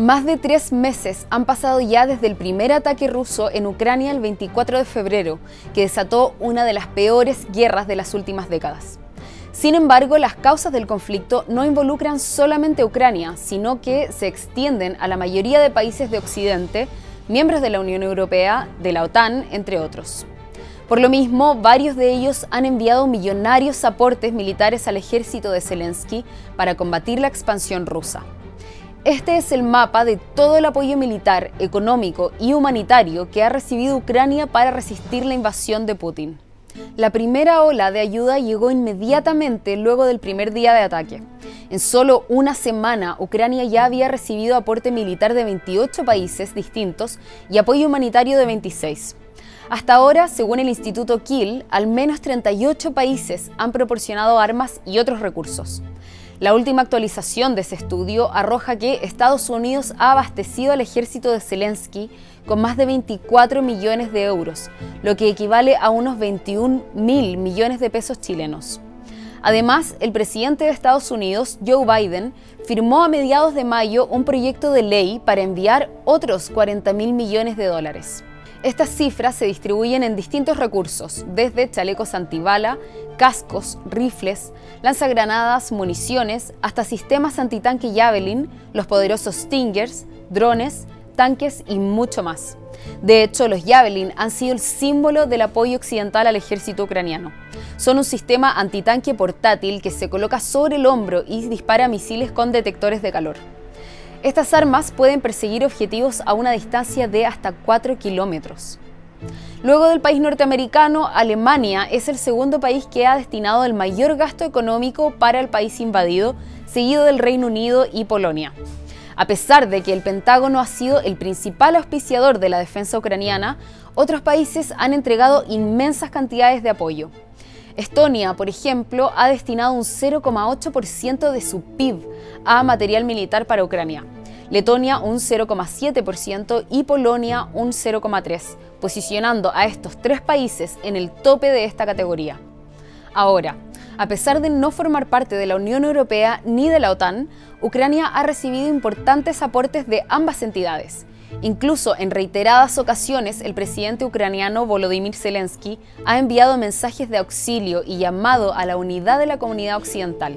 Más de tres meses han pasado ya desde el primer ataque ruso en Ucrania el 24 de febrero, que desató una de las peores guerras de las últimas décadas. Sin embargo, las causas del conflicto no involucran solamente a Ucrania, sino que se extienden a la mayoría de países de Occidente, miembros de la Unión Europea, de la OTAN, entre otros. Por lo mismo, varios de ellos han enviado millonarios aportes militares al ejército de Zelensky para combatir la expansión rusa. Este es el mapa de todo el apoyo militar, económico y humanitario que ha recibido Ucrania para resistir la invasión de Putin. La primera ola de ayuda llegó inmediatamente luego del primer día de ataque. En solo una semana, Ucrania ya había recibido aporte militar de 28 países distintos y apoyo humanitario de 26. Hasta ahora, según el Instituto Kiel, al menos 38 países han proporcionado armas y otros recursos. La última actualización de ese estudio arroja que Estados Unidos ha abastecido al ejército de Zelensky con más de 24 millones de euros, lo que equivale a unos 21 mil millones de pesos chilenos. Además, el presidente de Estados Unidos, Joe Biden, firmó a mediados de mayo un proyecto de ley para enviar otros 40 mil millones de dólares. Estas cifras se distribuyen en distintos recursos, desde chalecos antibala, cascos, rifles, lanzagranadas, municiones, hasta sistemas antitanque Javelin, los poderosos Stingers, drones, tanques y mucho más. De hecho, los Javelin han sido el símbolo del apoyo occidental al ejército ucraniano. Son un sistema antitanque portátil que se coloca sobre el hombro y dispara misiles con detectores de calor. Estas armas pueden perseguir objetivos a una distancia de hasta 4 kilómetros. Luego del país norteamericano, Alemania es el segundo país que ha destinado el mayor gasto económico para el país invadido, seguido del Reino Unido y Polonia. A pesar de que el Pentágono ha sido el principal auspiciador de la defensa ucraniana, otros países han entregado inmensas cantidades de apoyo. Estonia, por ejemplo, ha destinado un 0,8% de su PIB a material militar para Ucrania. Letonia un 0,7% y Polonia un 0,3%, posicionando a estos tres países en el tope de esta categoría. Ahora, a pesar de no formar parte de la Unión Europea ni de la OTAN, Ucrania ha recibido importantes aportes de ambas entidades, Incluso en reiteradas ocasiones, el presidente ucraniano Volodymyr Zelensky ha enviado mensajes de auxilio y llamado a la unidad de la comunidad occidental.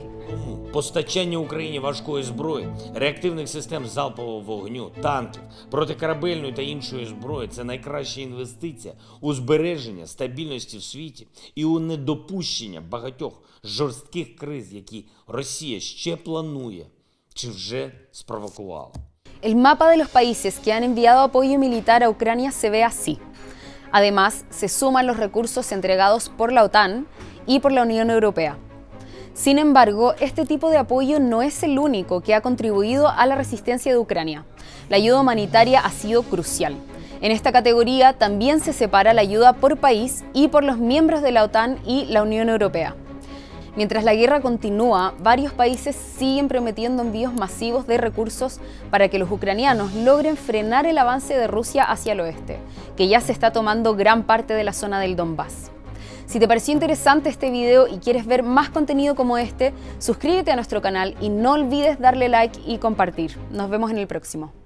Постачання Україні важкої зброї, реактивних систем залпового вогню, танків, протикорабельної та іншої зброї це найкраща інвестиція у збереження стабільності в світі і у недопущення багатьох жорстких криз, які Росія ще планує чи вже спровокувала. El mapa de los países que han enviado apoyo militar a Ucrania se ve así. Además, se suman los recursos entregados por la OTAN y por la Unión Europea. Sin embargo, este tipo de apoyo no es el único que ha contribuido a la resistencia de Ucrania. La ayuda humanitaria ha sido crucial. En esta categoría también se separa la ayuda por país y por los miembros de la OTAN y la Unión Europea. Mientras la guerra continúa, varios países siguen prometiendo envíos masivos de recursos para que los ucranianos logren frenar el avance de Rusia hacia el oeste, que ya se está tomando gran parte de la zona del Donbass. Si te pareció interesante este video y quieres ver más contenido como este, suscríbete a nuestro canal y no olvides darle like y compartir. Nos vemos en el próximo.